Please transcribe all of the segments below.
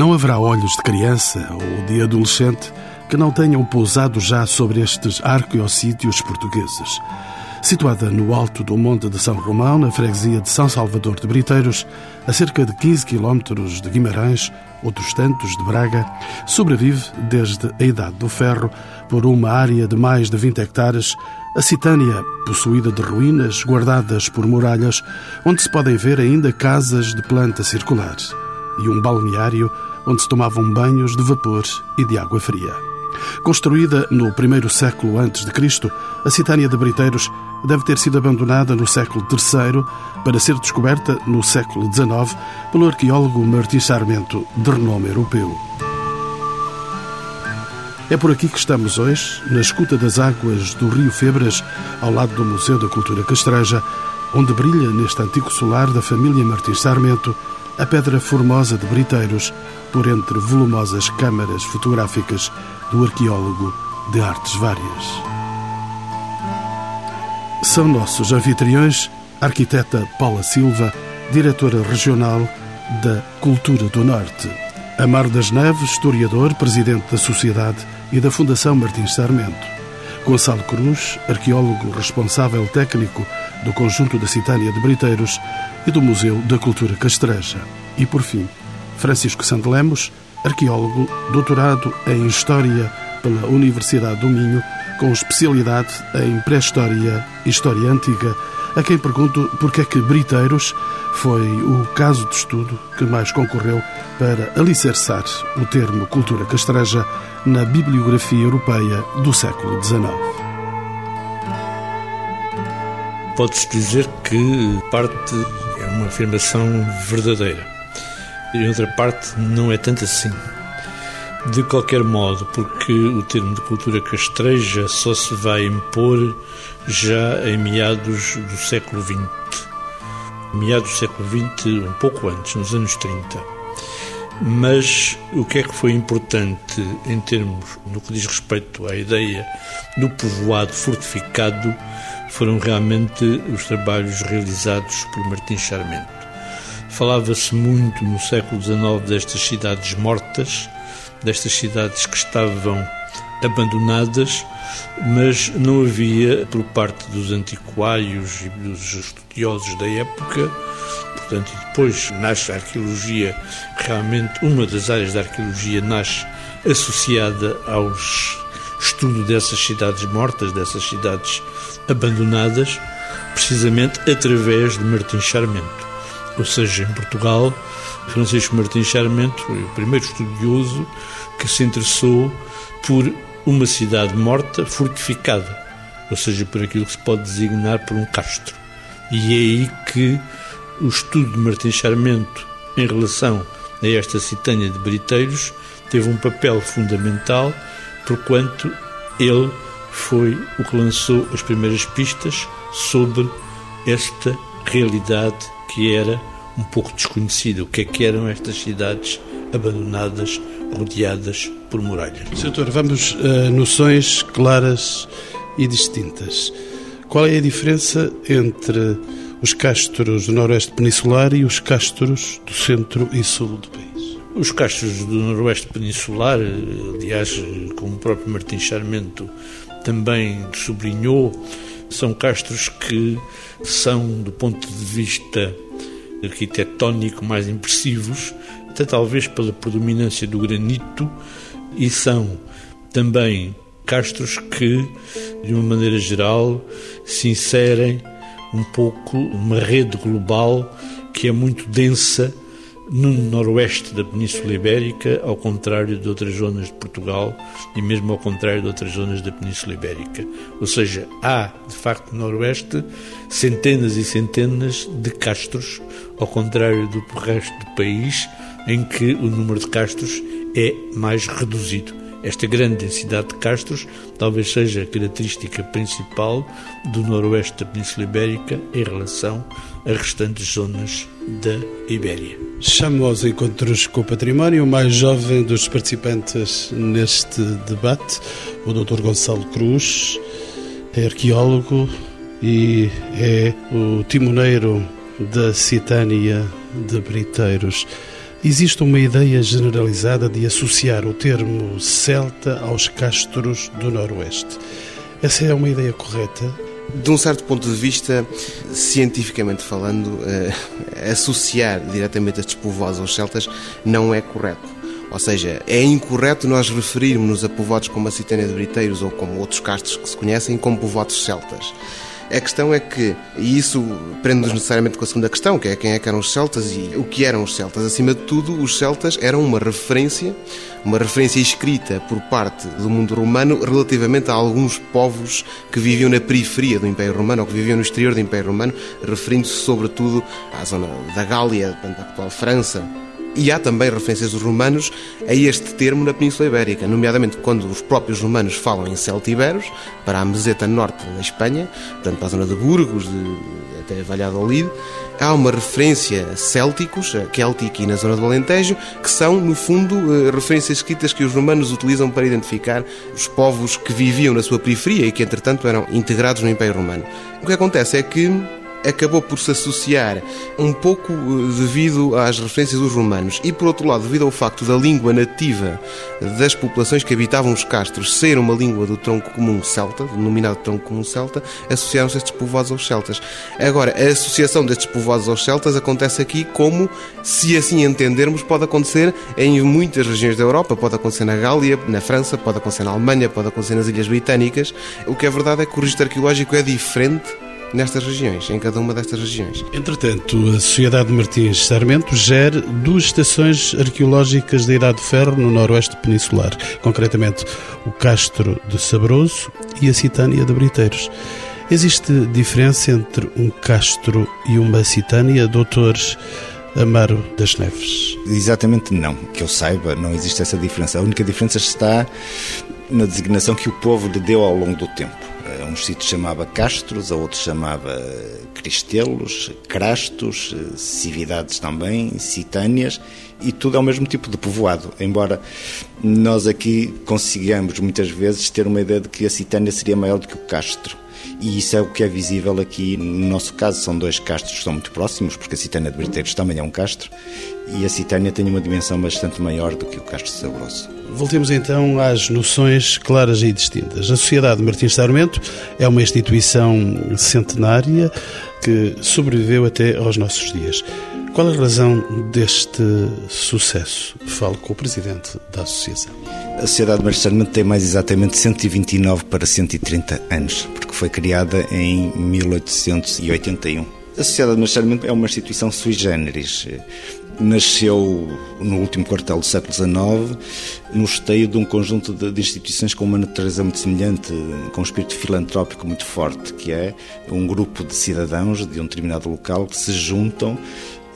Não haverá olhos de criança ou de adolescente que não tenham pousado já sobre estes arqueossítios portugueses. Situada no alto do Monte de São Romão, na freguesia de São Salvador de Briteiros, a cerca de 15 quilómetros de Guimarães, outros tantos de Braga, sobrevive desde a Idade do Ferro por uma área de mais de 20 hectares, a Citânia, possuída de ruínas guardadas por muralhas, onde se podem ver ainda casas de planta circular e um balneário onde se tomavam banhos de vapor e de água fria. Construída no primeiro século antes de Cristo, a Citânia de Briteiros deve ter sido abandonada no século III para ser descoberta no século XIX pelo arqueólogo Martim Sarmento, de renome europeu. É por aqui que estamos hoje, na escuta das águas do Rio Febras, ao lado do Museu da Cultura Castreja, onde brilha neste antigo solar da família Martins Sarmento a pedra formosa de Briteiros, por entre volumosas câmaras fotográficas do arqueólogo de artes várias. São nossos anfitriões arquiteta Paula Silva, diretora regional da Cultura do Norte, Amar das Neves, historiador, presidente da Sociedade e da Fundação Martins Sarmento, Gonçalo Cruz, arqueólogo responsável técnico do Conjunto da Citânia de Briteiros e do Museu da Cultura Castreja. E, por fim, Francisco Sandelemos, arqueólogo, doutorado em História pela Universidade do Minho, com especialidade em Pré-História e História Antiga, a quem pergunto porque é que Briteiros foi o caso de estudo que mais concorreu para alicerçar o termo cultura castreja na bibliografia europeia do século XIX. Pode-se dizer que parte uma afirmação verdadeira e outra parte não é tanto assim. De qualquer modo, porque o termo de cultura castreja só se vai impor já em meados do século XX. Meados do século XX, um pouco antes, nos anos 30. Mas o que é que foi importante em termos, no que diz respeito à ideia do povoado fortificado, foram realmente os trabalhos realizados por Martins Charmento. Falava-se muito no século XIX destas cidades mortas, destas cidades que estavam abandonadas, mas não havia, por parte dos antiquários e dos estudiosos da época, portanto, e depois nasce a arqueologia, realmente uma das áreas da arqueologia nasce associada aos estudo dessas cidades mortas, dessas cidades abandonadas, precisamente através de Martim Charmento. Ou seja, em Portugal, Francisco Martins Charmento foi o primeiro estudioso que se interessou por uma cidade morta fortificada, ou seja, por aquilo que se pode designar por um castro. E é aí que o estudo de Martins Charmento em relação a esta citânia de Briteiros teve um papel fundamental, porquanto ele foi o que lançou as primeiras pistas sobre esta realidade que era um pouco desconhecida. O que é que eram estas cidades abandonadas, rodeadas por muralhas? Doutor, vamos a noções claras e distintas. Qual é a diferença entre os castros do noroeste peninsular e os castros do centro e sul do país? Os castros do noroeste peninsular, aliás, como o próprio Martim Charmento também sublinhou, são castros que são, do ponto de vista arquitetónico, mais impressivos, até talvez pela predominância do granito, e são também castros que, de uma maneira geral, se inserem um pouco numa rede global que é muito densa no noroeste da Península Ibérica, ao contrário de outras zonas de Portugal e mesmo ao contrário de outras zonas da Península Ibérica. Ou seja, há, de facto, no noroeste centenas e centenas de castros, ao contrário do resto do país, em que o número de castros é mais reduzido. Esta grande densidade de castros talvez seja a característica principal do noroeste da Península Ibérica em relação às restantes zonas da Ibéria. Chamo aos encontros com o património o mais jovem dos participantes neste debate, o Dr. Gonçalo Cruz, é arqueólogo e é o timoneiro da Citânia de Briteiros. Existe uma ideia generalizada de associar o termo celta aos castros do Noroeste. Essa é uma ideia correta? De um certo ponto de vista, cientificamente falando, eh, associar diretamente estes povoados aos celtas não é correto. Ou seja, é incorreto nós referirmos-nos a povoados como a Citânia de Briteiros ou como outros castros que se conhecem como povoados celtas. A questão é que, e isso prende-nos necessariamente com a segunda questão, que é quem é que eram os celtas e o que eram os celtas. Acima de tudo, os celtas eram uma referência, uma referência escrita por parte do mundo romano relativamente a alguns povos que viviam na periferia do Império Romano ou que viviam no exterior do Império Romano, referindo-se sobretudo à zona da Gália, da atual França, e há também referências dos romanos a este termo na Península Ibérica, nomeadamente quando os próprios romanos falam em celtiberos, para a meseta norte da Espanha, portanto para a zona de Burgos, de, até Valladolid, há uma referência a célticos, a Celtic e na zona do Alentejo, que são, no fundo, eh, referências escritas que os romanos utilizam para identificar os povos que viviam na sua periferia e que, entretanto, eram integrados no Império Romano. O que acontece é que acabou por se associar um pouco eh, devido às referências dos romanos e, por outro lado, devido ao facto da língua nativa das populações que habitavam os castros ser uma língua do tronco comum celta, denominado tronco comum celta, associaram-se estes povoados aos celtas. Agora, a associação destes povoados aos celtas acontece aqui como, se assim entendermos, pode acontecer em muitas regiões da Europa, pode acontecer na Gália, na França, pode acontecer na Alemanha, pode acontecer nas Ilhas Britânicas. O que é verdade é que o registro arqueológico é diferente nestas regiões, em cada uma destas regiões. Entretanto, a Sociedade Martins Sarmento gera duas estações arqueológicas da Idade de Ferro no noroeste peninsular, concretamente o Castro de Sabroso e a Citânia de Briteiros. Existe diferença entre um castro e uma citânia, doutores Amaro das Neves? Exatamente não. Que eu saiba, não existe essa diferença. A única diferença está na designação que o povo lhe deu ao longo do tempo. A uns sítios chamava Castros, a outros chamava Cristelos, Crastos, Cividades também, Citâneas, e tudo é o mesmo tipo de povoado, embora nós aqui consigamos muitas vezes ter uma ideia de que a Citânia seria maior do que o Castro. E isso é o que é visível aqui no nosso caso. São dois castros que são muito próximos, porque a Citânia de Briteiros também é um castro, e a Citânia tem uma dimensão bastante maior do que o Castro Sabroso. Voltemos então às noções claras e distintas. A Sociedade Martins Sarmento é uma instituição centenária que sobreviveu até aos nossos dias. Qual a razão deste sucesso? Falo com o presidente da associação. A Sociedade Martins Sarmento tem mais exatamente 129 para 130 anos, porque foi criada em 1881. A Sociedade Martins Sarmento é uma instituição sui generis nasceu no último quartel do século XIX, no esteio de um conjunto de, de, instituições com uma natureza muito semelhante, com um espírito filantrópico muito forte, que é um grupo de cidadãos de um determinado local que se juntam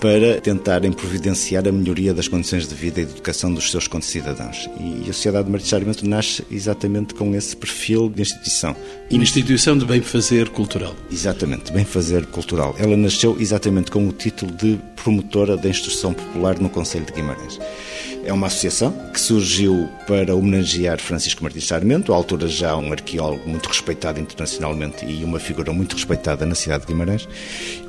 para tentarem providenciar a melhoria das condições de vida e de educação dos seus concidadãos. E a Sociedade de Martichamento nasce exatamente com esse perfil de instituição. Uma instituição de bem-fazer cultural. Exatamente, bem-fazer cultural. Ela nasceu exatamente com o título de promotora da instrução popular no Conselho de Guimarães. É uma associação que surgiu para homenagear Francisco Martins Sarmento, à altura já um arqueólogo muito respeitado internacionalmente e uma figura muito respeitada na cidade de Guimarães,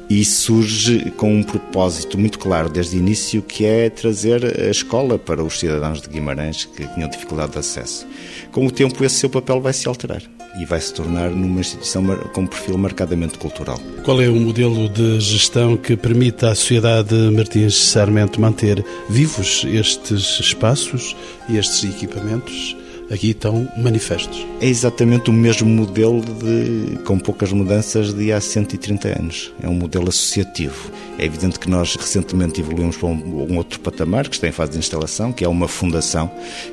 e surge com um propósito muito claro desde o início, que é trazer a escola para os cidadãos de Guimarães que tinham dificuldade de acesso. Com o tempo, esse seu papel vai se alterar e vai se tornar numa instituição com um perfil marcadamente cultural. Qual é o modelo de gestão que permite à sociedade Martins Sarmento manter vivos estes espaços e estes equipamentos? Aqui estão manifestos. É exatamente o mesmo modelo de, com poucas mudanças de há 130 anos. É um modelo associativo. É evidente que nós recentemente evoluímos para um, um outro patamar, que está em fase de instalação, que é uma fundação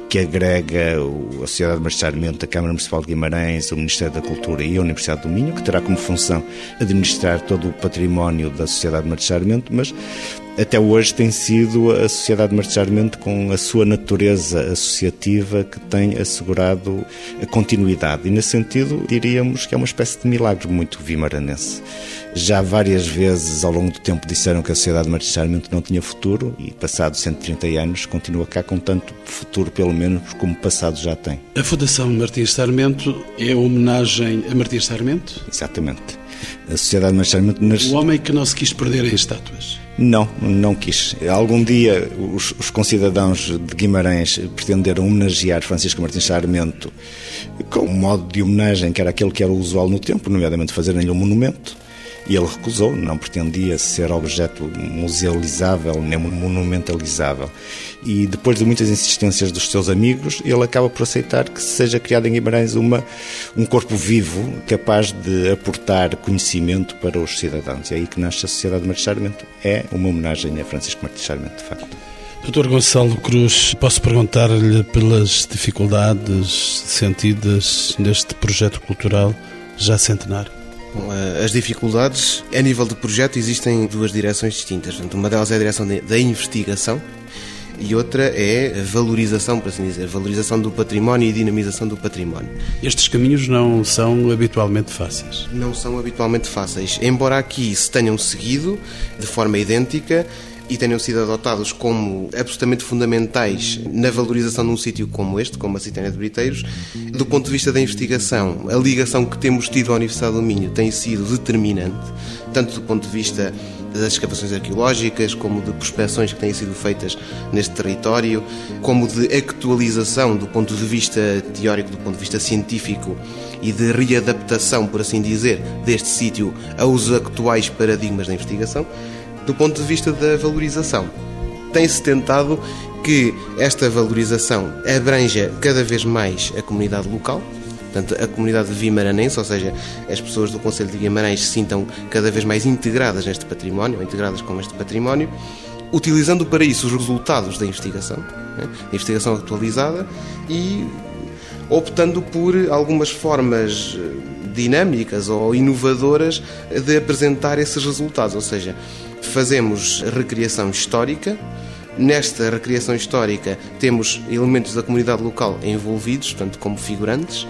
que agrega a Sociedade de Marchamento, a Câmara Municipal de Guimarães, o Ministério da Cultura e a Universidade do Minho, que terá como função administrar todo o património da Sociedade de Marchamento, mas até hoje tem sido a Sociedade de com a sua natureza associativa que tem assegurado a continuidade. E, nesse sentido, diríamos que é uma espécie de milagre muito vimaranense. Já várias vezes ao longo do tempo disseram que a sociedade de não tinha futuro e, passados 130 anos, continua cá com tanto futuro, pelo menos, como passado já tem. A Fundação Martins Sarmento é homenagem a Martins Sarmento? Exatamente. A sociedade de Martins Sarmento... O homem que não se quis perder em estátuas. Não, não quis. Algum dia os, os concidadãos de Guimarães pretenderam homenagear Francisco Martins Sarmento com um modo de homenagem que era aquele que era usual no tempo, nomeadamente fazerem-lhe um monumento. E ele recusou, não pretendia ser objeto musealizável nem monumentalizável. E depois de muitas insistências dos seus amigos, ele acaba por aceitar que seja criado em Guimarães uma, um corpo vivo capaz de aportar conhecimento para os cidadãos. E é aí que nasce a Sociedade de Martins. É uma homenagem a Francisco Martins Sarmento, de facto. Doutor Gonçalo Cruz, posso perguntar-lhe pelas dificuldades sentidas neste projeto cultural já centenário? Eh, as dificuldades, a nível de projeto, existem duas direções distintas. Uma delas é a direção da investigação e outra é a valorização, por assim dizer, valorização do património e dinamização do património. Estes caminhos não são habitualmente fáceis? Não são habitualmente fáceis, embora aqui se tenham seguido de forma idêntica e tenham sido adotados como absolutamente fundamentais na valorização de um sítio como este, como a Citânia de Briteiros. Do ponto de vista da investigação, a ligação que temos tido à Universidade do Minho tem sido determinante, tanto do ponto de vista das escavações arqueológicas, como de prospecções que têm sido feitas neste território, como de atualização do ponto de vista teórico, do ponto de vista científico e de readaptação, por assim dizer, deste sítio aos atuais paradigmas da investigação do ponto de vista da valorização. Tem-se tentado que esta valorização abranja cada vez mais a comunidade local, portanto, a comunidade vimaranense, ou seja, as pessoas do Conselho de Guimarães se sintam cada vez mais integradas neste património, ou integradas com este património, utilizando para isso os resultados da investigação, né, investigação atualizada e optando por algumas formas eh, dinâmicas ou inovadoras de apresentar esses resultados, ou seja, fazemos recriação histórica. Nesta recriação histórica temos elementos da comunidade local envolvidos, portanto, como figurantes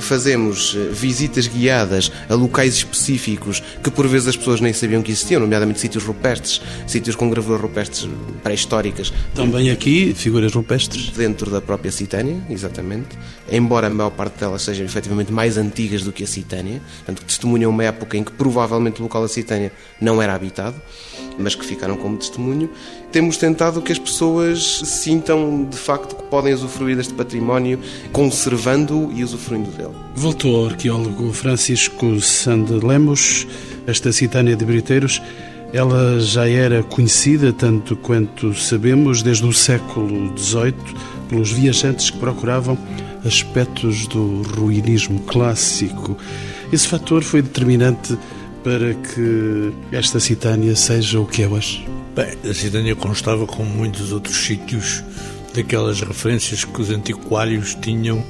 fazemos eh, visitas guiadas a locais específicos que por vezes as pessoas nem sabiam que existiam, nomeadamente sítios rupestres, sítios com gravuras rupestres pré-históricas. Também aqui figuras rupestres? Dentro da própria Citânia, exatamente. Embora a maior parte delas sejam efetivamente mais antigas do que a Citânia, portanto que testemunham uma época em que provavelmente o local da Citânia não era habitado, mas que ficaram como testemunho. Temos tentado que as pessoas sintam de facto que podem usufruir deste património conservando e usufruindo dele. Voltou ao arqueólogo Francisco Sande Lemos, esta Citânia de Briteiros. Ela já era conhecida, tanto quanto sabemos, desde o século XVIII, pelos viajantes que procuravam aspectos do ruinismo clássico. Esse fator foi determinante para que esta Citânia seja o que é hoje? Bem, a Citânia constava, como muitos outros sítios, daquelas referências que os antiquários tinham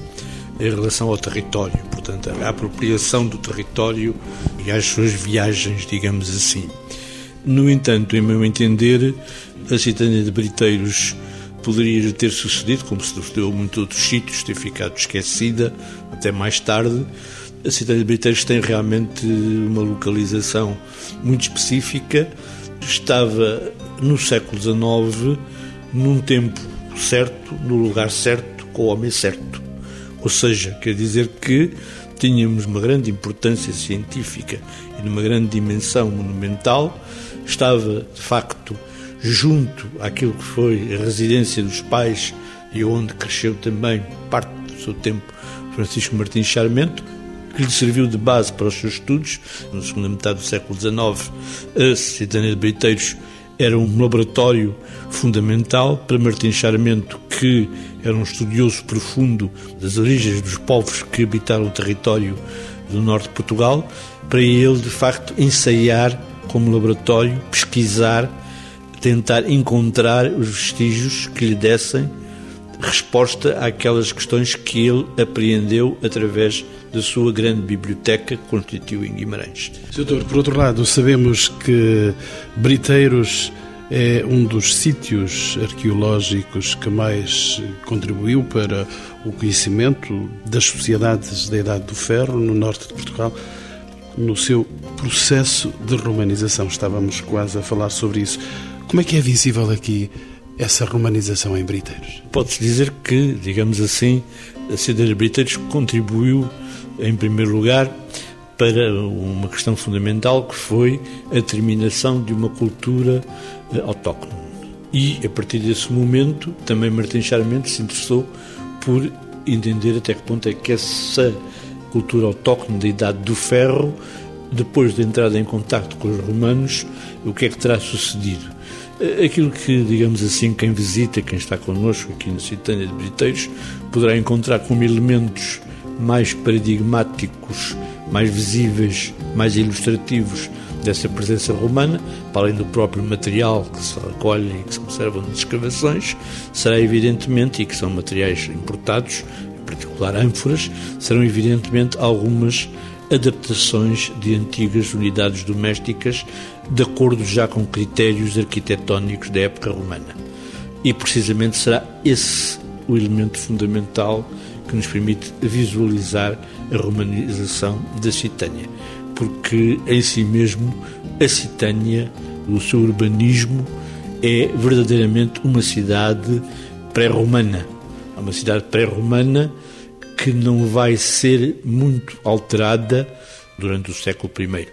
em relação ao território, portanto, a apropriação do território e às suas viagens, digamos assim. No entanto, em meu entender, a Citânia de Briteiros poderia ter sucedido, como se sucedeu a muitos outros sítios, ter ficado esquecida até mais tarde. A Citânia de Briteiros tem realmente uma localização muito específica. Estava no século XIX, num tempo certo, no lugar certo, com o homem certo. Ou seja, quer dizer que tínhamos uma grande importância científica e numa grande dimensão monumental, estava de facto junto àquilo que foi a residência dos pais e onde cresceu também parte do seu tempo Francisco Martins Charmento, que lhe serviu de base para os seus estudos. Na segunda metade do século XIX, a Cidadania de Briteiros era um laboratório fundamental para Martins Charmento, que era um estudioso profundo das origens dos povos que habitaram o território do norte de Portugal, para ele, de facto, ensaiar como laboratório, pesquisar, tentar encontrar os vestígios que lhe dessem resposta àquelas questões que ele apreendeu através da sua grande biblioteca que constituiu em Guimarães. Doutor, por outro lado, sabemos que Briteiros é um dos sítios arqueológicos que mais contribuiu para o conhecimento das sociedades da Idade do Ferro no norte de Portugal. No seu processo de romanização, estávamos quase a falar sobre isso. Como é que é visível aqui essa romanização em Briteiros? Pode-se dizer que, digamos assim, a cidade de Briteiros contribuiu, em primeiro lugar, para uma questão fundamental que foi a terminação de uma cultura eh, autóctone. E, a partir desse momento, também Martim Charmente se interessou por entender até que ponto é que essa cultura autóctone da Idade do Ferro, depois de entrada em contato com os romanos, o que é que terá sucedido. Aquilo que, digamos assim, quem visita, quem está connosco aqui na Citânia de Briteiros, poderá encontrar como elementos mais paradigmáticos, mais visíveis, mais ilustrativos dessa presença romana, para além do próprio material que se recolhe e que se observa nas escavações, será evidentemente, e que são materiais importados, em particular ânforas, serão evidentemente algumas adaptações de antigas unidades domésticas de acordo já com critérios arquitetónicos da época romana. E precisamente será esse o elemento fundamental que nos permite visualizar a romanização da Citânia, porque em si mesmo a Citânia, o seu urbanismo, é verdadeiramente uma cidade pré-romana. É uma cidade pré-romana que não vai ser muito alterada durante o século I.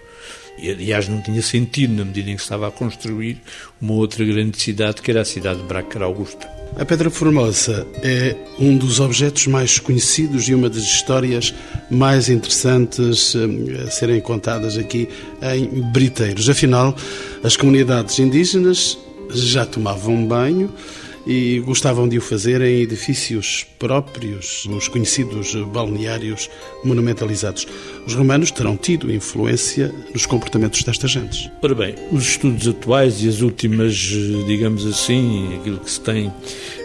E, aliás, não tinha sentido na medida em que estava a construir uma outra grande cidade, que era a cidade de Bracar Augusta. A Pedra Formosa é um dos objetos mais conhecidos e uma das histórias mais interessantes eh, a serem contadas aqui em Briteiros. Afinal, as comunidades indígenas já tomavam banho e gostavam de o fazer em edifícios próprios, os conhecidos balneários monumentalizados. Os romanos terão tido influência nos comportamentos destas gentes. Ora bem, os estudos atuais e as últimas, digamos assim, aquilo que se tem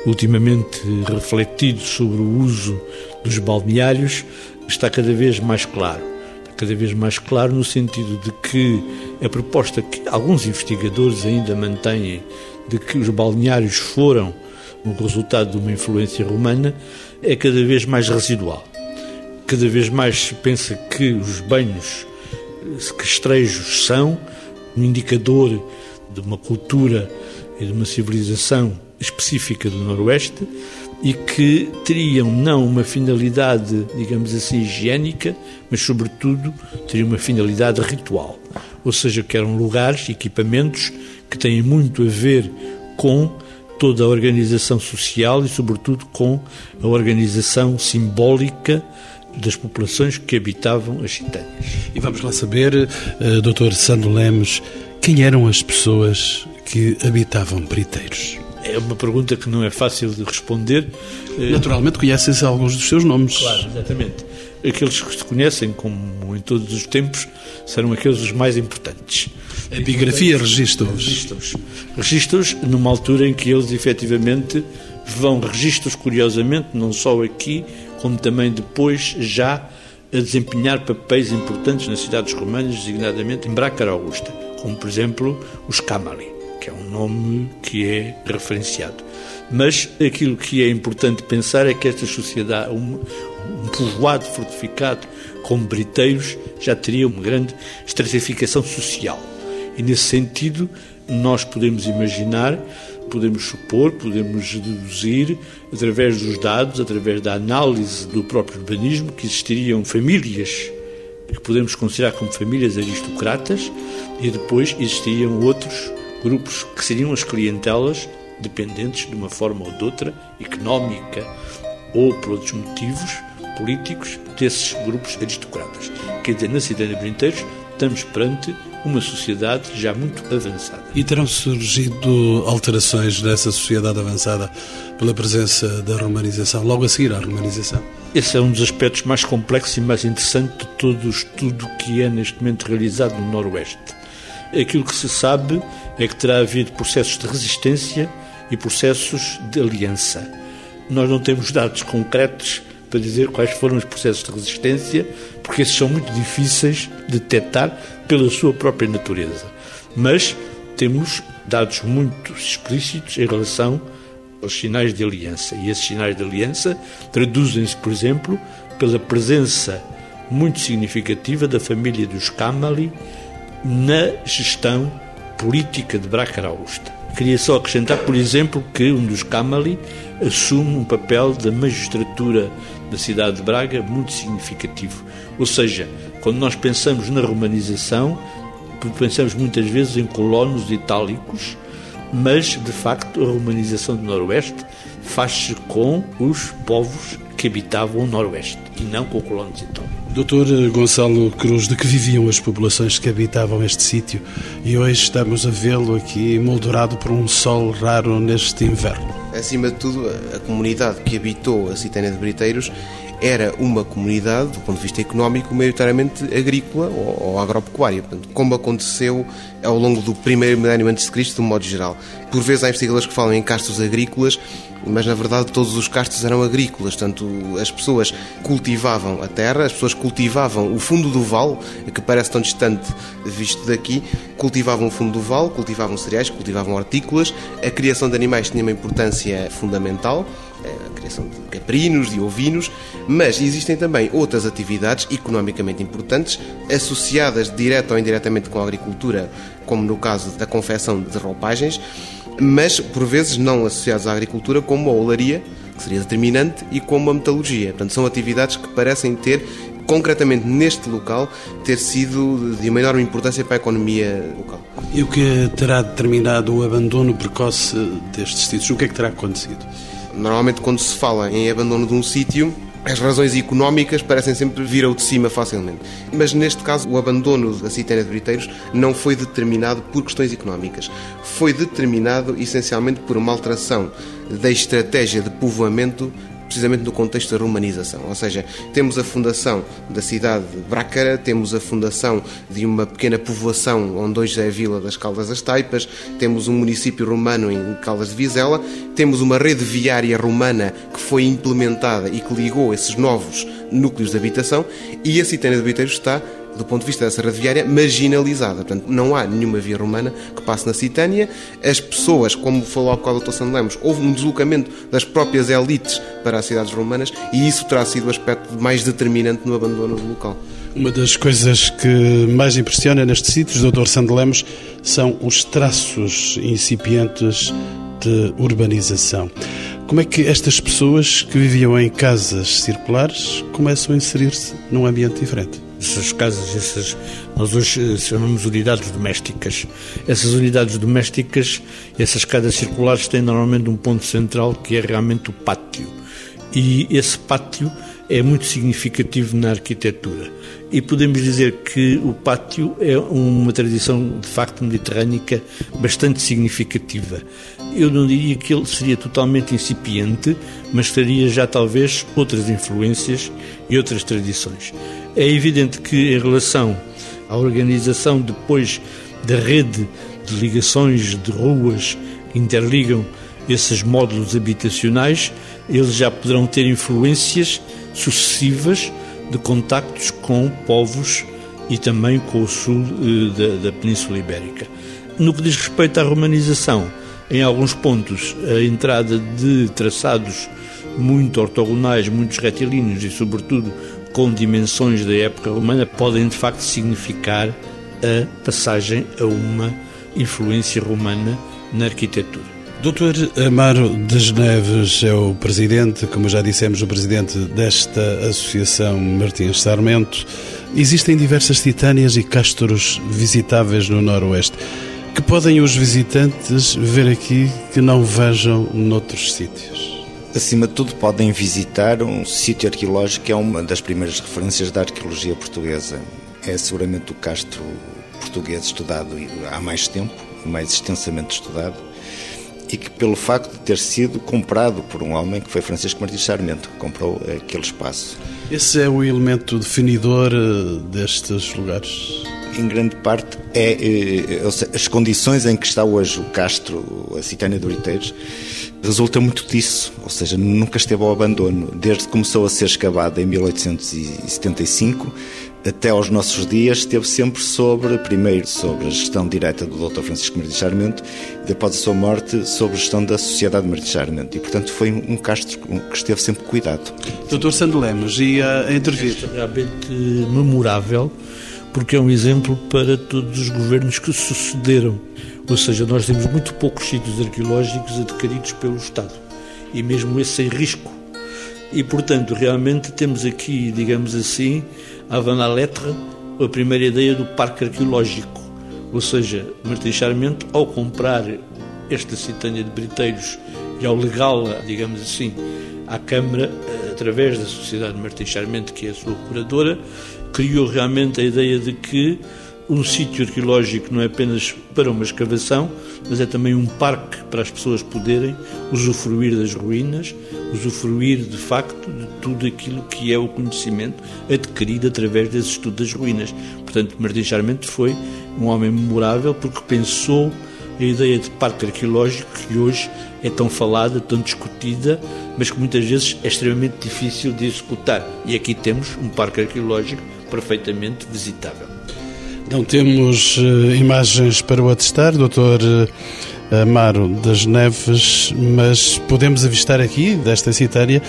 ultimamente refletido sobre o uso dos balneários está cada vez mais claro cada vez mais claro no sentido de que a proposta que alguns investigadores ainda mantêm de que os balneários foram um resultado de uma influência romana é cada vez mais residual. Cada vez mais se pensa que os banhos castrejos são um indicador de uma cultura e de uma civilização específica do Noroeste e que teriam não uma finalidade, digamos assim, higiênica, mas sobretudo teriam uma finalidade ritual. Ou seja, que eram lugares, equipamentos que têm muito a ver com toda a organização social e, sobretudo, com a organização simbólica das populações que habitavam as Chitânias. E vamos lá saber, uh, Dr. Sandro Lemos, quem eram as pessoas que habitavam Briteiros? É uma pergunta que não é fácil de responder. Eh, Naturalmente conhecem-se alguns dos seus nomes. Claro, exatamente. Aqueles que se conhecem, como em todos os tempos, serão aqueles os mais importantes. A epigrafia registra-os. Registra-os. Registra-os numa altura em que eles efetivamente vão, registros curiosamente, não só aqui, como também depois já a desempenhar papéis importantes nas cidades romanas, designadamente em Bracar Augusta, como por exemplo os Camali, que é um nome que é referenciado. Mas aquilo que é importante pensar é que esta sociedade, um, povoado fortificado como briteiros, já teria uma grande estratificação social. E nesse sentido, nós podemos imaginar, podemos supor, podemos deduzir, através dos dados, através da análise do próprio urbanismo, que existiriam famílias que podemos considerar como famílias aristocratas e depois existiriam outros grupos que seriam as clientelas dependentes de uma forma ou de outra, económica ou por outros motivos políticos, desses grupos aristocratas. Quer dizer, na cidade de Brinteiros estamos perante uma sociedade já muito avançada. E terão surgido alterações nessa sociedade avançada pela presença da romanização, logo a seguir à romanização? Esse é um dos aspectos mais complexos e mais interessantes de todo o estudo que é neste momento realizado no Noroeste. Aquilo que se sabe é que terá havido processos de resistência e processos de aliança. Nós não temos dados concretos para dizer quais foram os processos de resistência, porque esses são muito difíceis de detectar pela sua própria natureza. Mas temos dados muito explícitos em relação aos sinais de aliança. E esses sinais de aliança traduzem-se, por exemplo, pela presença muito significativa da família dos Camali na gestão política de Bracar Augusta. Queria só acrescentar, por exemplo, que um dos Camali assume um papel da magistratura da cidade de Braga muito significativo. Ou seja, quando nós pensamos na romanização, pensamos muitas vezes em colonos itálicos, mas de facto a romanização do Noroeste faz-se com os povos que habitavam o Noroeste e não com colonos itálicos. Doutor Gonçalo Cruz, de que viviam as populações que habitavam este sítio e hoje estamos a vê-lo aqui moldurado por um sol raro neste inverno? Acima de tudo, a comunidade que habitou a Citânia de Briteiros era uma comunidade, do ponto de vista económico, maioritariamente agrícola ou, ou agropecuária, portanto, como aconteceu ao longo do primeiro milénio antes de Cristo, de um modo geral. Por vezes há investigadores que falam em castos agrícolas, mas na verdade todos os castos eram agrícolas, portanto as pessoas cultivavam a terra, as pessoas cultivavam o fundo do vale, que parece tão distante visto daqui, cultivavam o fundo do vale, cultivavam cereais, cultivavam hortícolas, a criação de animais tinha uma importância fundamental, a criação de caprinos, de ovinos, mas existem também outras atividades economicamente importantes associadas direta ou indiretamente com a agricultura, como no caso da confecção de roupagens, mas por vezes não associadas à agricultura, como a olaria, que seria determinante, e como a metalurgia. Portanto, são atividades que parecem ter concretamente neste local, ter sido de uma enorme importância para a economia local. E o que terá determinado o abandono precoce destes sítios? O que é que terá acontecido? Normalmente, quando se fala em abandono de um sítio, as razões económicas parecem sempre vir ao de cima facilmente. Mas neste caso, o abandono da Citéria de Briteiros não foi determinado por questões económicas. Foi determinado essencialmente por uma alteração da estratégia de povoamento precisamente no contexto da romanização. Ou seja, temos a fundação da cidade de Brácara, temos a fundação de uma pequena povoação onde hoje é a vila das Caldas das Taipas, temos um município romano em Caldas de Vizela, temos uma rede viária romana que foi implementada e que ligou esses novos núcleos de habitação e a Citânia de Biteiros está do ponto de vista rede viária, marginalizada. Portanto, não há nenhuma via romana que passe na Citânia. As pessoas, como falou há bocado o Dr. Sandelemos, houve um deslocamento das próprias elites para as cidades romanas e isso terá sido o aspecto mais determinante no abandono do local. Uma das coisas que mais impressiona nestes sítios, Dr. Sandelemos, são os traços incipientes de urbanização. Como é que estas pessoas que viviam em casas circulares começam a inserir-se num ambiente diferente? Essas casas, essas, nós hoje eh, chamamos unidades domésticas. Essas unidades domésticas, essas casas circulares têm normalmente um ponto central que é realmente o pátio. E esse pátio é muito significativo na arquitetura. E podemos dizer que o pátio é uma tradição de facto mediterrânica bastante significativa. Eu não diria que ele seria totalmente incipiente, mas teria já talvez outras influências e outras tradições. É evidente que, em relação à organização depois da rede de ligações de ruas que interligam esses módulos habitacionais, eles já poderão ter influências sucessivas de contactos com povos e também com o sul eh, da, da Península Ibérica. No que diz respeito à romanização, em alguns pontos, a entrada de traçados muito ortogonais, muito retilíneos e, sobretudo, com dimensões da época romana podem de facto significar a passagem a uma influência romana na arquitetura. Doutor Amaro das Neves é o presidente, como já dissemos, o presidente desta Associação Martins Sarmento. Existem diversas titânias e castros visitáveis no Noroeste. Que podem os visitantes ver aqui que não vejam noutros sítios? Acima de tudo, podem visitar um sítio arqueológico que é uma das primeiras referências da arqueologia portuguesa. É seguramente o castro português estudado há mais tempo, mais extensamente estudado, e que, pelo facto de ter sido comprado por um homem que foi Francisco Martins Sarmento, que comprou aquele espaço. Esse é o elemento definidor eh, destes lugares? Em grande parte é, é as condições em que está hoje o castro, a Citânia de Oriteiros, resulta muito disso, ou seja, nunca esteve ao abandono. Desde que começou a ser escavada em 1875 até aos nossos dias, esteve sempre sobre, primeiro, sobre a gestão direta do Dr. Francisco Martins Sarmento e, após a sua morte, sobre a gestão da Sociedade Martins Sarmento. E, portanto, foi um castro que esteve sempre cuidado. Dr. Sandro Lemos, ia a intervir. É realmente memorável, porque é um exemplo para todos os governos que sucederam ou seja, nós temos muito poucos sítios arqueológicos adquiridos pelo Estado e mesmo esse sem risco E, portanto, realmente temos aqui, digamos assim, avant la lettre, a primeira ideia do parque arqueológico. Ou seja, Martim Charmento, ao comprar esta citânia de Briteiros e ao legá-la, digamos assim, à Câmara, eh, através da Sociedade de Martim Charmento, que é a sua curadora, criou realmente a ideia de que um sítio arqueológico não é apenas para uma escavação, mas é também um parque para as pessoas poderem usufruir das ruínas, usufruir de facto de tudo aquilo que é o conhecimento adquirido através desse estudo das ruínas. Portanto, Martim Charmente foi um homem memorável porque pensou a ideia de parque arqueológico que hoje é tão falada, tão discutida, mas que muitas vezes é extremamente difícil de executar. E aqui temos um parque arqueológico perfeitamente visitável. Não temos uh, imagens para o atestar, doutor uh, Amaro das Neves, mas podemos avistar aqui, desta citária,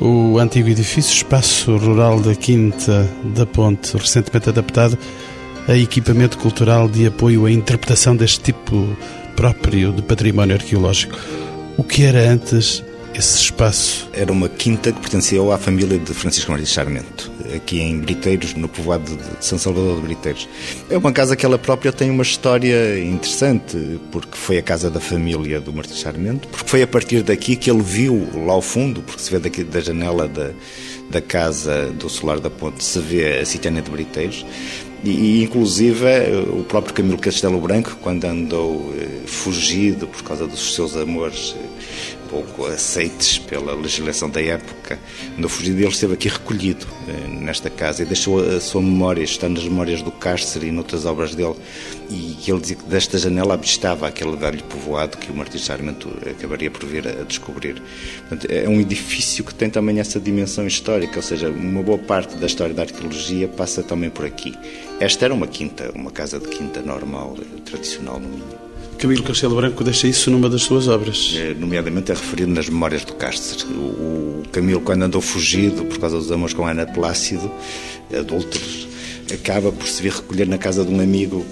o antigo edifício Espaço Rural da Quinta da Ponte, recentemente adaptado a equipamento cultural de apoio à interpretação deste tipo próprio de património arqueológico. O que era antes esse espaço? Era uma quinta que pertencia à família de Francisco Maria Charmento, aqui em Briteiros, no povoado de São Salvador de Briteiros. É uma casa que ela própria tem uma história interessante, porque foi a casa da família do Martim Charmento, porque foi a partir daqui que ele viu lá ao fundo, porque se vê daqui da janela da, da casa do Solar da Ponte, se vê a Citânia de Briteiros, e, inclusive, o próprio Camilo Castelo Branco, quando andou eh, fugido por causa dos seus amores eh, pouco aceites pela legislação da época, no fugido ele esteve aqui recolhido eh, nesta casa e deixou a sua memória, está nas memórias do cárcere e noutras obras dele, e ele dizia que desta janela avistava aquele velho povoado que o Martins Sarmento acabaria por vir a descobrir. Portanto, é um edifício que tem também essa dimensão histórica, ou seja, uma boa parte da história da arqueologia passa também por aqui. Esta era uma quinta, uma casa de quinta normal, tradicional no Minho. Camilo Castelo Branco deixa isso numa das suas obras. É, nomeadamente é referido nas Memórias do Cárcere. O, Camilo, quando andou fugido por causa dos amores com Ana Plácido, adultos, acaba por se vir recolher na casa de um amigo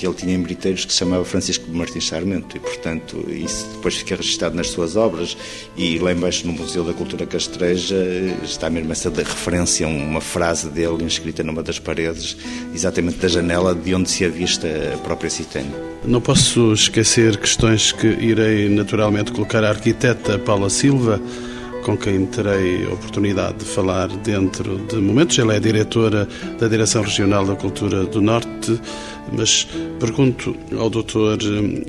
que ele tinha em Briteiros que se chamava Francisco Martins Sarmento e, portanto, isso depois fica registado nas suas obras e lá embaixo no Museu da Cultura Castreja está mesmo essa de referência, uma frase dele inscrita numa das paredes, exatamente da janela de onde se avista a própria Citânia. Não posso esquecer questões que irei naturalmente colocar à arquiteta Paula Silva, com quem terei oportunidade de falar dentro de momentos. Ela é diretora da Direção Regional da Cultura do Norte, mas pergunto ao Dr.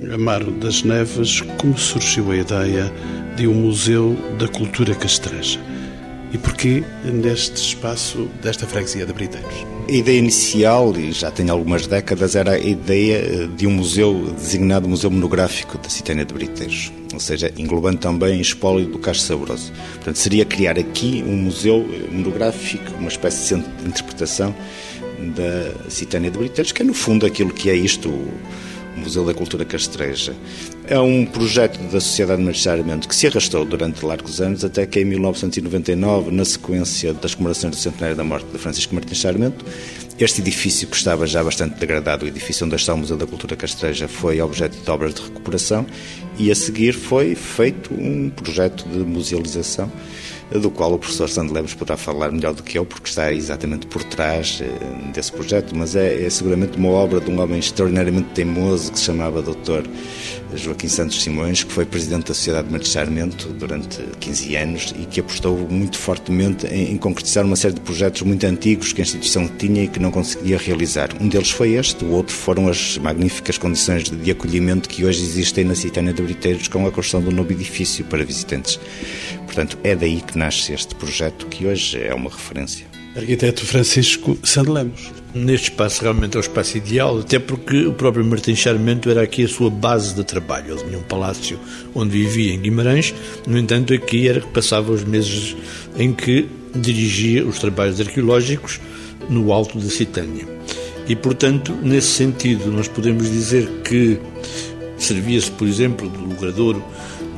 Eh, Amaro das Neves como surgiu a ideia de um Museu da Cultura Castreja e porquê neste espaço desta freguesia de Briteiros? A ideia inicial, e já tem algumas décadas, era a ideia eh, de um museu designado Museu Monográfico da Citânia de Briteiros, ou seja, englobando também espólio do Caixa Saboroso. Portanto, seria criar aqui um museu eh, monográfico, uma espécie de centro de interpretação da Citânia de Briteiros, que é no fundo aquilo que é isto, Museu da Cultura Castreja. É um projeto da Sociedade de Magistrado que se arrastou durante largos anos, até que em 1999, na sequência das comemorações do centenário da morte de Francisco Martins Sarmento, este edifício, que estava já bastante degradado, o edifício onde está o Museu da Cultura Castreja, foi objeto de obras de recuperação e a seguir foi feito um projeto de musealização do qual o professor Sandro poderá falar melhor do que eu, porque está exatamente por trás eh, desse projeto, mas é, é seguramente uma obra de um homem extraordinariamente teimoso que se chamava Dr. Joaquim Santos Simões, que foi presidente da Sociedade de Magistramento durante 15 anos e que apostou muito fortemente em, em, concretizar uma série de projetos muito antigos que a instituição tinha e que não conseguia realizar. Um deles foi este, o outro foram as magníficas condições de, de acolhimento que hoje existem na Citânia de Briteiros com a construção do novo edifício para visitantes. Portanto, é daí que nasce este projeto que hoje é uma referência. Arquiteto Francisco Sandelemos. Neste espaço realmente é o espaço ideal, até porque o próprio Martim Charmento era aqui a sua base de trabalho. Ele tinha um palácio onde vivia em Guimarães, no entanto, aqui era que passava os meses em que dirigia os trabalhos arqueológicos no Alto da Citânia. E, portanto, nesse sentido, nós podemos dizer que servia-se, por exemplo, do logradouro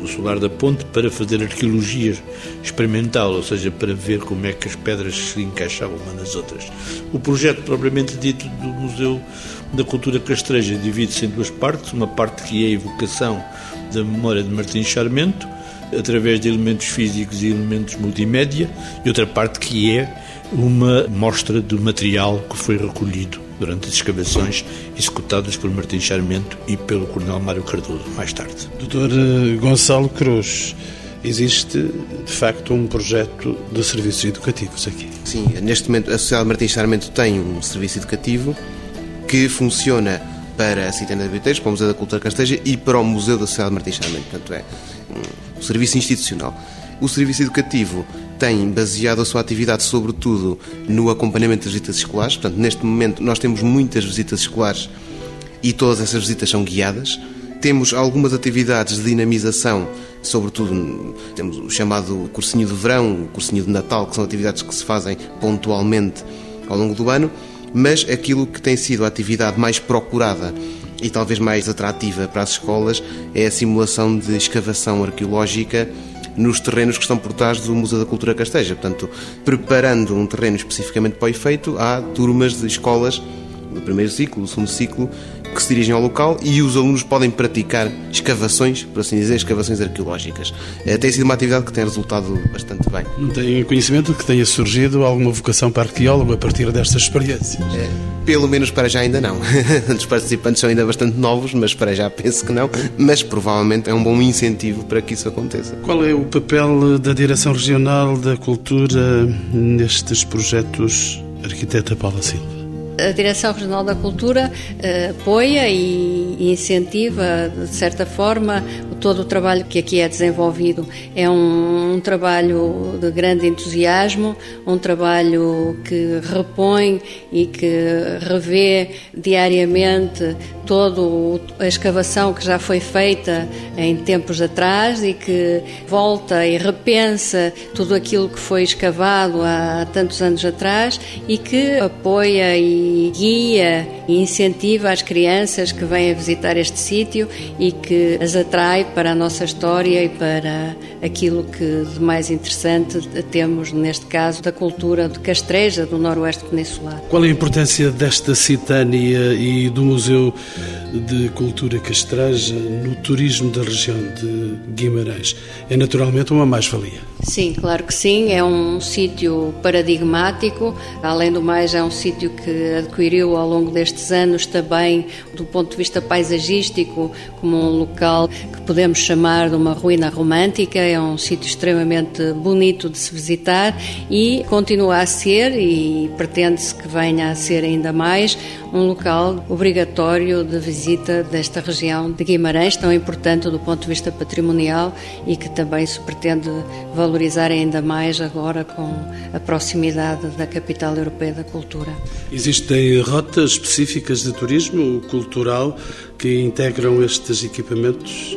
do Solar da Ponte para fazer arqueologia experimental, ou seja, para ver como é que as pedras se encaixavam umas nas outras. O projeto propriamente dito do Museu da Cultura Castreja divide-se em duas partes, uma parte que é a evocação da memória de Martim Charmento, através de elementos físicos e elementos multimédia, e outra parte que é uma mostra do material que foi recolhido durante as escavações executadas por Martins Charmento e pelo Coronel Mário Cardoso, mais tarde. Doutor eh, Gonçalo Cruz, existe de facto um projeto de serviços educativos aqui? Sim, neste momento a Sociedade Martins Charmento tem um serviço educativo que funciona para a Citana de Biteiros, para o Museu da Cultura Casteja e para o Museu da Sociedade Martins Charmento. Portanto, é um serviço institucional. O serviço educativo tem baseado a sua atividade sobretudo no acompanhamento das visitas escolares. Portanto, neste momento nós temos muitas visitas escolares e todas essas visitas são guiadas. Temos algumas atividades de dinamização, sobretudo temos o chamado cursinho de verão, o cursinho de Natal, que são atividades que se fazem pontualmente ao longo do ano, mas aquilo que tem sido a atividade mais procurada e talvez mais atrativa para as escolas é a simulação de escavação arqueológica nos terrenos que estão por trás do Museu da Cultura Casteja. Portanto, preparando um terreno especificamente para o efeito, há turmas de escolas do primeiro ciclo, do segundo ciclo, que se dirigem ao local e os alunos podem praticar escavações, por assim dizer, escavações arqueológicas. É, tem sido uma atividade que tem resultado bastante bem. Não tem conhecimento de que tenha surgido alguma vocação para arqueólogo a partir destas experiências? É, pelo menos para já ainda não. Os participantes são ainda bastante novos, mas para já penso que não. Mas provavelmente é um bom incentivo para que isso aconteça. Qual é o papel da Direção Regional da Cultura nestes projetos, Arquiteta Paula Silva? A Direção Regional da Cultura uh, apoia e incentiva, de certa forma, todo o trabalho que aqui é desenvolvido. É um, um trabalho de grande entusiasmo, um trabalho que repõe e que revê diariamente toda a escavação que já foi feita em tempos atrás e que volta e repensa tudo aquilo que foi escavado há tantos anos atrás e que apoia e guia e incentiva as crianças que vêm a visitar este sítio e que as atrai para a nossa história e para aquilo que de mais interessante temos, neste caso, da cultura de Castreja, do Noroeste Peninsular. Qual é a importância desta citânia e do Museu de Cultura Castreja no turismo da região de Guimarães? É naturalmente uma mais-valia. Sim, claro que sim. É um sítio paradigmático. Além do mais, é um sítio que adquiriu ao longo destes anos também, do ponto de vista paisagístico, como um local que podemos chamar de uma ruína romântica. É um sítio extremamente bonito de se visitar e continua a ser, e pretende-se que venha a ser ainda mais, um local obrigatório de visita desta região de Guimarães, tão importante do ponto de vista patrimonial e que também se pretende valorizar ainda mais agora com a proximidade da capital europeia da cultura. Existem rotas específicas de turismo cultural que integram estes equipamentos?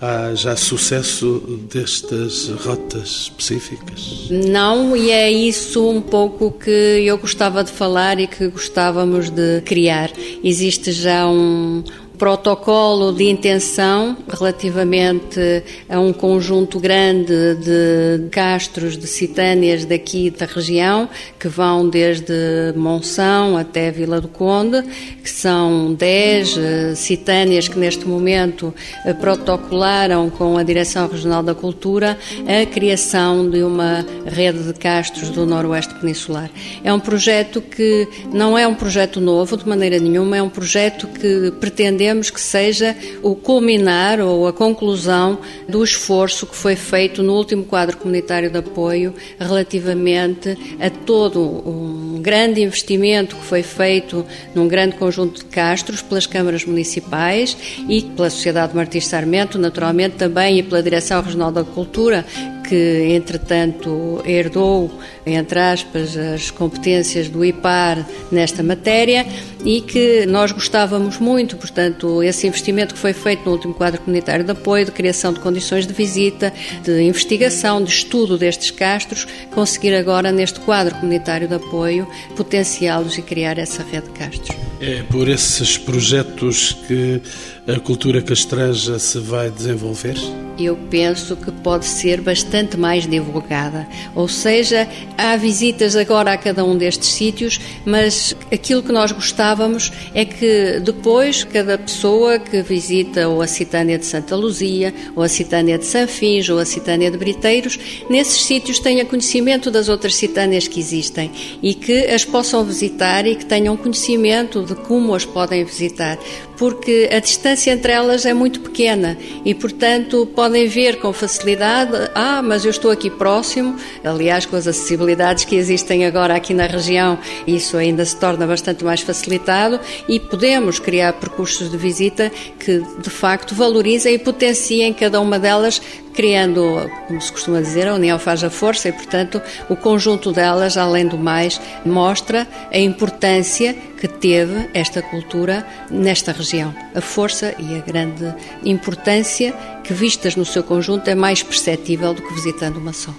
Há já sucesso destas rotas específicas? Não, e é isso um pouco que eu gostava de falar e que gostávamos de criar. Existe já um, protocolo de intenção relativamente a um conjunto grande de castros de citâneas daqui da região, que vão desde Monção até Vila do Conde, que são 10 eh, citâneas que neste momento eh, protocolaram com a Direção Regional da Cultura a criação de uma rede de castros do Noroeste Peninsular. É um projeto que não é um projeto novo de maneira nenhuma, é um projeto que pretende pretendemos que seja o culminar ou a conclusão do esforço que foi feito no último quadro comunitário de apoio relativamente a todo um grande investimento que foi feito num grande conjunto de castros pelas câmaras municipais e pela Sociedade Martins Sarmento, naturalmente também e pela Direção Regional da Cultura, que entretanto herdou, entre aspas, as competências do IPAR nesta matéria e que nós gostávamos muito, portanto, esse investimento que foi feito no último quadro comunitário de apoio, de criação de condições de visita, de investigação, de estudo destes castros, conseguir agora neste quadro comunitário de apoio potenciá-los e criar essa rede de castros. É por esses projetos que a cultura castreja se vai desenvolver? Eu penso que pode ser bastante mais divulgada. Ou seja, há visitas agora a cada um destes sítios, mas aquilo que nós gostávamos é que depois cada pessoa que visita ou a Citânia de Santa Luzia, ou a Citânia de Sanfins, ou a Citânia de Briteiros, nesses sítios tenha conhecimento das outras citânias que existem e que as possam visitar e que tenham conhecimento de como as podem visitar, porque a distância entre elas é muito pequena e, portanto, podem ver com facilidade: ah, mas eu estou aqui próximo. Aliás, com as acessibilidades que existem agora aqui na região, isso ainda se torna bastante mais facilitado e podemos criar percursos de visita que, de facto, valorizem e potenciem cada uma delas criando, como se costuma dizer, a união faz a força e, portanto, o conjunto delas, além do mais, mostra a importância que teve esta cultura nesta região. A força e a grande importância que, vistas no seu conjunto, é mais perceptível do que visitando uma só.